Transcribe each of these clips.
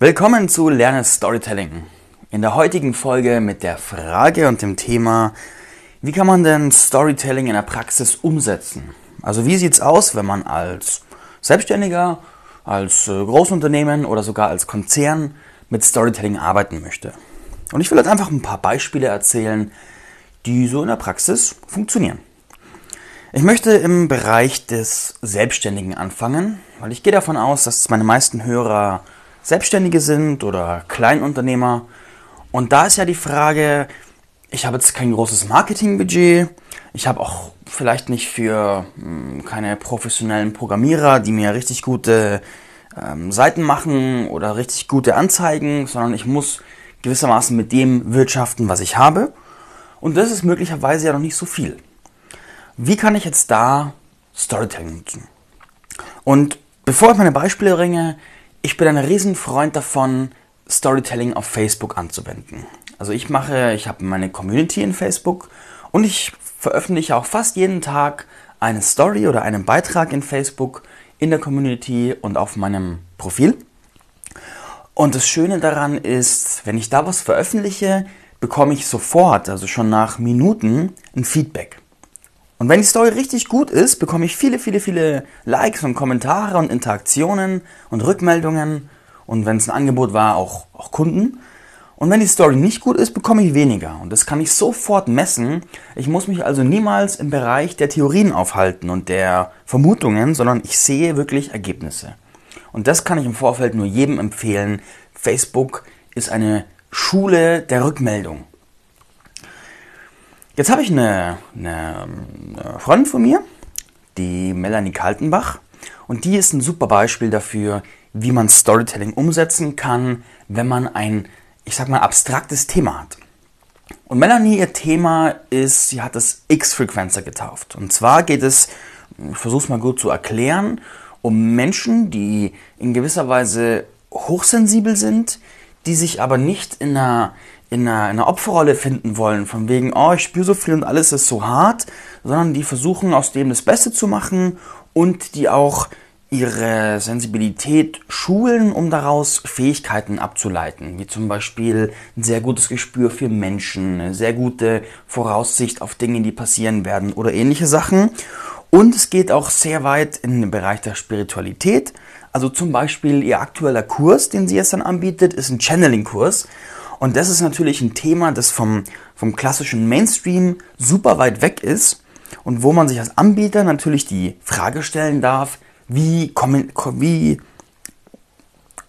Willkommen zu Lerne Storytelling. In der heutigen Folge mit der Frage und dem Thema, wie kann man denn Storytelling in der Praxis umsetzen? Also wie sieht's aus, wenn man als Selbstständiger, als äh, Großunternehmen oder sogar als Konzern mit Storytelling arbeiten möchte? Und ich will jetzt einfach ein paar Beispiele erzählen, die so in der Praxis funktionieren. Ich möchte im Bereich des Selbstständigen anfangen, weil ich gehe davon aus, dass meine meisten Hörer Selbstständige sind oder Kleinunternehmer. Und da ist ja die Frage, ich habe jetzt kein großes Marketingbudget, ich habe auch vielleicht nicht für hm, keine professionellen Programmierer, die mir richtig gute ähm, Seiten machen oder richtig gute Anzeigen, sondern ich muss gewissermaßen mit dem wirtschaften, was ich habe. Und das ist möglicherweise ja noch nicht so viel. Wie kann ich jetzt da Storytelling nutzen? Und bevor ich meine Beispiele bringe, ich bin ein Riesenfreund davon, Storytelling auf Facebook anzuwenden. Also ich mache, ich habe meine Community in Facebook und ich veröffentliche auch fast jeden Tag eine Story oder einen Beitrag in Facebook in der Community und auf meinem Profil. Und das Schöne daran ist, wenn ich da was veröffentliche, bekomme ich sofort, also schon nach Minuten, ein Feedback. Und wenn die Story richtig gut ist, bekomme ich viele, viele, viele Likes und Kommentare und Interaktionen und Rückmeldungen. Und wenn es ein Angebot war, auch, auch Kunden. Und wenn die Story nicht gut ist, bekomme ich weniger. Und das kann ich sofort messen. Ich muss mich also niemals im Bereich der Theorien aufhalten und der Vermutungen, sondern ich sehe wirklich Ergebnisse. Und das kann ich im Vorfeld nur jedem empfehlen. Facebook ist eine Schule der Rückmeldung. Jetzt habe ich eine, eine, eine Freundin von mir, die Melanie Kaltenbach, und die ist ein super Beispiel dafür, wie man Storytelling umsetzen kann, wenn man ein, ich sag mal, abstraktes Thema hat. Und Melanie, ihr Thema ist, sie hat das X-Frequencer getauft. Und zwar geht es, ich versuche es mal gut zu erklären, um Menschen, die in gewisser Weise hochsensibel sind, die sich aber nicht in einer, in einer, in einer Opferrolle finden wollen, von wegen, oh, ich spüre so viel und alles ist so hart, sondern die versuchen aus dem das Beste zu machen und die auch ihre Sensibilität schulen, um daraus Fähigkeiten abzuleiten, wie zum Beispiel ein sehr gutes Gespür für Menschen, eine sehr gute Voraussicht auf Dinge, die passieren werden oder ähnliche Sachen. Und es geht auch sehr weit in den Bereich der Spiritualität. Also zum Beispiel ihr aktueller Kurs, den sie jetzt dann anbietet, ist ein Channeling-Kurs. Und das ist natürlich ein Thema, das vom, vom klassischen Mainstream super weit weg ist und wo man sich als Anbieter natürlich die Frage stellen darf, wie, wie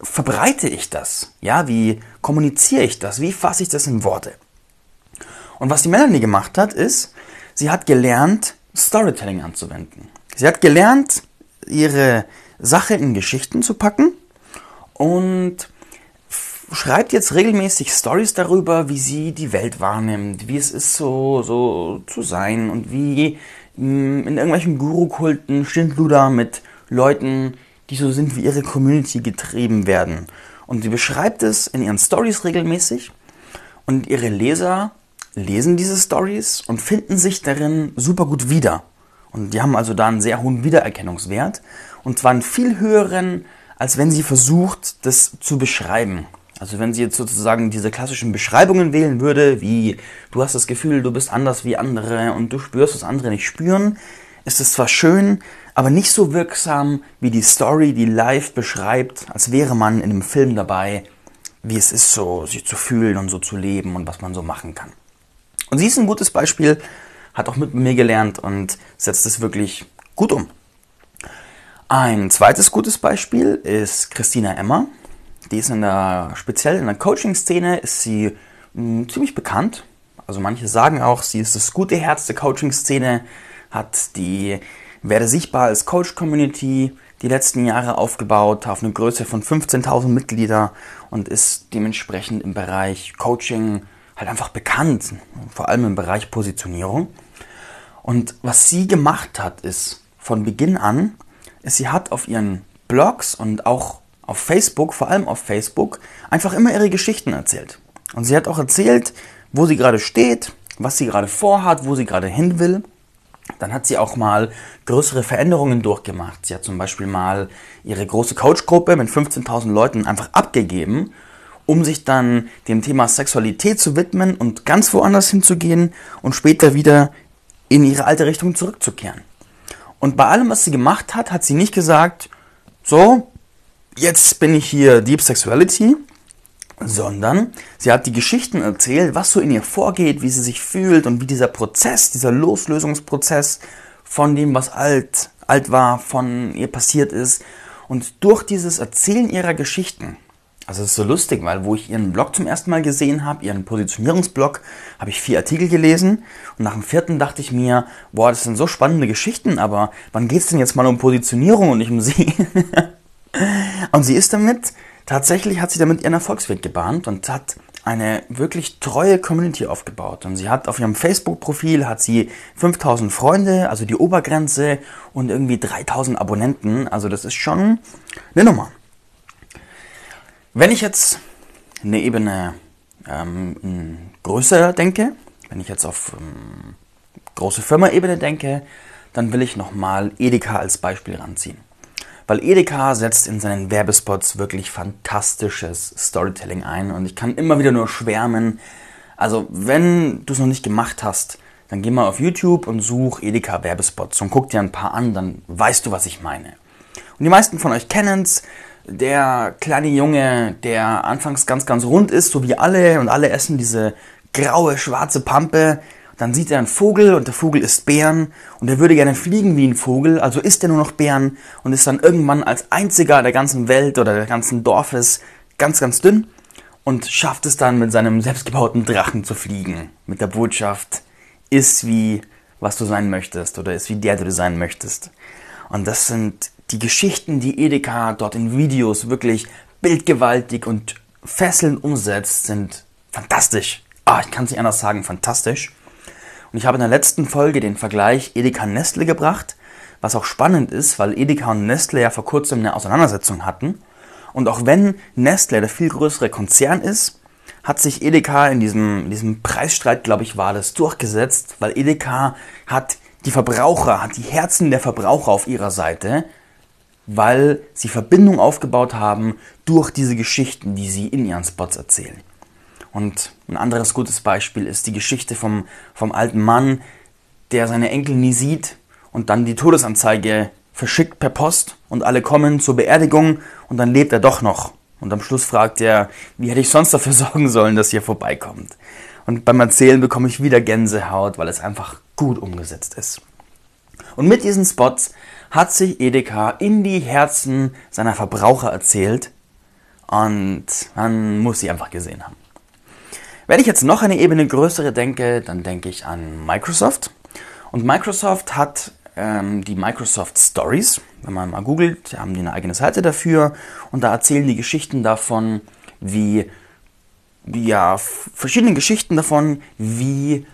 verbreite ich das? Ja, wie kommuniziere ich das? Wie fasse ich das in Worte? Und was die Melanie gemacht hat, ist, sie hat gelernt, Storytelling anzuwenden. Sie hat gelernt, ihre Sache in Geschichten zu packen und schreibt jetzt regelmäßig Stories darüber, wie sie die Welt wahrnimmt, wie es ist, so, so zu sein und wie mm, in irgendwelchen Guru-Kulten Schindluder mit Leuten, die so sind wie ihre Community, getrieben werden. Und sie beschreibt es in ihren Stories regelmäßig und ihre Leser lesen diese Stories und finden sich darin super gut wieder. Und die haben also da einen sehr hohen Wiedererkennungswert und zwar einen viel höheren, als wenn sie versucht, das zu beschreiben. Also wenn sie jetzt sozusagen diese klassischen Beschreibungen wählen würde, wie du hast das Gefühl, du bist anders wie andere und du spürst, was andere nicht spüren, ist es zwar schön, aber nicht so wirksam wie die Story, die live beschreibt, als wäre man in einem Film dabei, wie es ist, so sich zu fühlen und so zu leben und was man so machen kann. Und sie ist ein gutes Beispiel, hat auch mit mir gelernt und setzt es wirklich gut um. Ein zweites gutes Beispiel ist Christina Emmer. Die ist in der, speziell in der Coaching-Szene ist sie mh, hm, ziemlich bekannt. Also manche sagen auch, sie ist das gute Herz der Coaching-Szene, hat die Werde sichtbar als Coach-Community die letzten Jahre aufgebaut auf eine Größe von 15.000 Mitglieder und ist dementsprechend im Bereich Coaching halt einfach bekannt, vor allem im Bereich Positionierung. Und was sie gemacht hat, ist von Beginn an, ist, sie hat auf ihren Blogs und auch auf Facebook, vor allem auf Facebook, einfach immer ihre Geschichten erzählt. Und sie hat auch erzählt, wo sie gerade steht, was sie gerade vorhat, wo sie gerade hin will. Dann hat sie auch mal größere Veränderungen durchgemacht. Sie hat zum Beispiel mal ihre große Coachgruppe mit 15.000 Leuten einfach abgegeben, um sich dann dem Thema Sexualität zu widmen und ganz woanders hinzugehen und später wieder in ihre alte Richtung zurückzukehren. Und bei allem, was sie gemacht hat, hat sie nicht gesagt, so, jetzt bin ich hier Deep Sexuality, sondern sie hat die Geschichten erzählt, was so in ihr vorgeht, wie sie sich fühlt und wie dieser Prozess, dieser Loslösungsprozess von dem, was alt, alt war, von ihr passiert ist. Und durch dieses Erzählen ihrer Geschichten, also es ist so lustig, weil wo ich ihren Blog zum ersten Mal gesehen habe, ihren Positionierungsblog, habe ich vier Artikel gelesen und nach dem vierten dachte ich mir, boah, das sind so spannende Geschichten, aber wann geht es denn jetzt mal um Positionierung und nicht um sie? und sie ist damit Tatsächlich hat sie damit ihren Erfolgsweg gebahnt und hat eine wirklich treue Community aufgebaut. Und sie hat auf ihrem Facebook-Profil hat sie 5000 Freunde, also die Obergrenze und irgendwie 3000 Abonnenten. Also das ist schon eine Nummer. Wenn ich jetzt eine Ebene ähm, größer denke, wenn ich jetzt auf ähm, große Firma-Ebene denke, dann will ich nochmal Edeka als Beispiel ranziehen. Weil Edeka setzt in seinen Werbespots wirklich fantastisches Storytelling ein und ich kann immer wieder nur schwärmen. Also, wenn du es noch nicht gemacht hast, dann geh mal auf YouTube und such Edeka Werbespots und guck dir ein paar an, dann weißt du, was ich meine. Und die meisten von euch kennen's. Der kleine Junge, der anfangs ganz, ganz rund ist, so wie alle, und alle essen diese graue, schwarze Pampe, dann sieht er einen Vogel und der Vogel isst Bären und er würde gerne fliegen wie ein Vogel, also isst er nur noch Bären und ist dann irgendwann als einziger der ganzen Welt oder der ganzen Dorfes ganz, ganz dünn und schafft es dann mit seinem selbstgebauten Drachen zu fliegen. Mit der Botschaft, iss wie was du sein möchtest oder iss wie der du sein möchtest. Und das sind die Geschichten, die Edeka dort in Videos wirklich bildgewaltig und fesselnd umsetzt, sind fantastisch. Ah, ich kann es nicht anders sagen, fantastisch. Und ich habe in der letzten Folge den Vergleich Edeka-Nestle gebracht, was auch spannend ist, weil Edeka und Nestle ja vor kurzem eine Auseinandersetzung hatten. Und auch wenn Nestle der viel größere Konzern ist, hat sich Edeka in diesem, in diesem Preisstreit, glaube ich, war das durchgesetzt, weil Edeka hat die Verbraucher, hat die Herzen der Verbraucher auf ihrer Seite, weil sie Verbindung aufgebaut haben durch diese Geschichten, die sie in ihren Spots erzählen. Und ein anderes gutes Beispiel ist die Geschichte vom, vom alten Mann, der seine Enkel nie sieht und dann die Todesanzeige verschickt per Post und alle kommen zur Beerdigung und dann lebt er doch noch. Und am Schluss fragt er, wie hätte ich sonst dafür sorgen sollen, dass ihr vorbeikommt. Und beim Erzählen bekomme ich wieder Gänsehaut, weil es einfach gut umgesetzt ist. Und mit diesen Spots hat sich Edeka in die Herzen seiner Verbraucher erzählt und man muss sie einfach gesehen haben. Wenn ich jetzt noch eine Ebene größere denke, dann denke ich an Microsoft. Und Microsoft hat ähm, die Microsoft Stories. Wenn man mal googelt, haben die eine eigene Seite dafür. Und da erzählen die Geschichten davon, wie, ja, verschiedene Geschichten davon, wie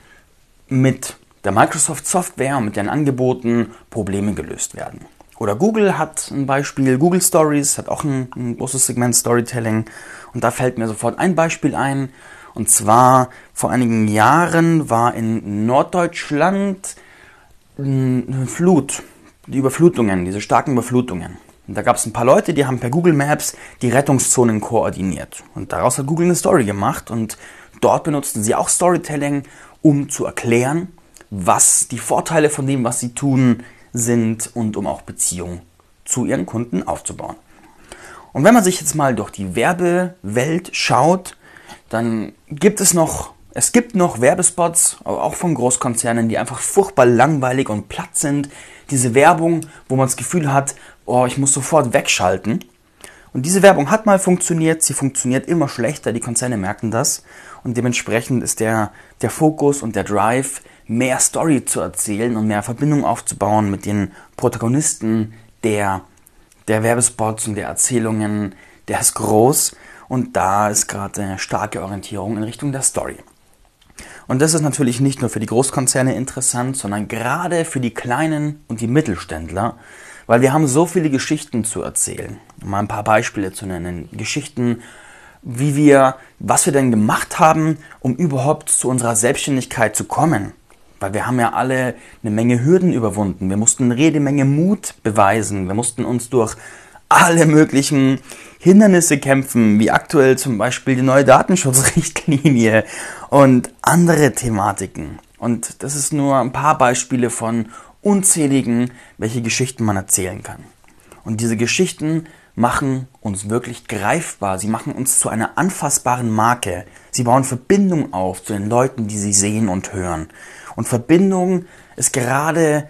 mit der Microsoft Software und mit deren Angeboten Probleme gelöst werden. Oder Google hat ein Beispiel, Google Stories hat auch ein, ein großes Segment Storytelling. Und da fällt mir sofort ein Beispiel ein. Und zwar vor einigen Jahren war in Norddeutschland eine Flut, die Überflutungen, diese starken Überflutungen. Und da gab es ein paar Leute, die haben per Google Maps die Rettungszonen koordiniert. Und daraus hat Google eine Story gemacht und dort benutzten sie auch Storytelling, um zu erklären, was die Vorteile von dem, was sie tun, sind und um auch Beziehungen zu ihren Kunden aufzubauen. Und wenn man sich jetzt mal durch die Werbewelt schaut, dann gibt es noch, es gibt noch Werbespots, auch von Großkonzernen, die einfach furchtbar langweilig und platt sind. Diese Werbung, wo man das Gefühl hat, oh, ich muss sofort wegschalten. Und diese Werbung hat mal funktioniert, sie funktioniert immer schlechter, die Konzerne merken das. Und dementsprechend ist der, der Fokus und der Drive, mehr Story zu erzählen und mehr Verbindung aufzubauen mit den Protagonisten der, der Werbespots und der Erzählungen, der ist groß. Und da ist gerade eine starke Orientierung in Richtung der Story. Und das ist natürlich nicht nur für die Großkonzerne interessant, sondern gerade für die kleinen und die Mittelständler, weil wir haben so viele Geschichten zu erzählen. Um mal ein paar Beispiele zu nennen. Geschichten, wie wir, was wir denn gemacht haben, um überhaupt zu unserer Selbstständigkeit zu kommen. Weil wir haben ja alle eine Menge Hürden überwunden. Wir mussten eine Rede Menge Mut beweisen. Wir mussten uns durch alle möglichen Hindernisse kämpfen, wie aktuell zum Beispiel die neue Datenschutzrichtlinie und andere Thematiken. Und das ist nur ein paar Beispiele von unzähligen, welche Geschichten man erzählen kann. Und diese Geschichten machen uns wirklich greifbar. Sie machen uns zu einer anfassbaren Marke. Sie bauen Verbindung auf zu den Leuten, die sie sehen und hören. Und Verbindung ist gerade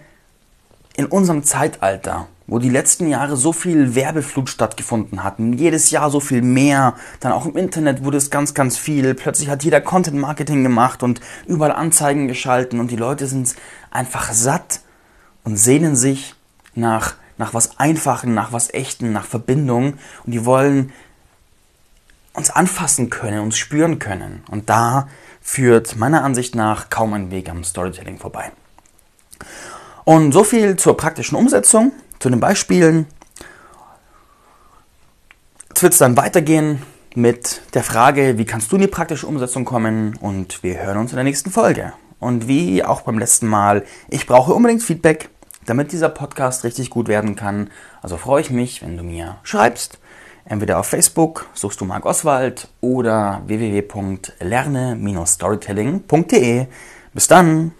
in unserem Zeitalter, wo die letzten Jahre so viel Werbeflut stattgefunden hatten, jedes Jahr so viel mehr, dann auch im Internet wurde es ganz, ganz viel, plötzlich hat jeder Content Marketing gemacht und überall Anzeigen geschalten und die Leute sind einfach satt und sehnen sich nach nach was Einfachen, nach was Echten, nach Verbindung und die wollen uns anfassen können, uns spüren können. Und da führt meiner Ansicht nach kaum ein Weg am Storytelling vorbei. Und so viel zur praktischen Umsetzung, zu den Beispielen. Jetzt wird es dann weitergehen mit der Frage, wie kannst du in die praktische Umsetzung kommen? Und wir hören uns in der nächsten Folge. Und wie auch beim letzten Mal, ich brauche unbedingt Feedback damit dieser Podcast richtig gut werden kann. Also freue ich mich, wenn du mir schreibst. Entweder auf Facebook suchst du Marc Oswald oder www.lerne-storytelling.de. Bis dann!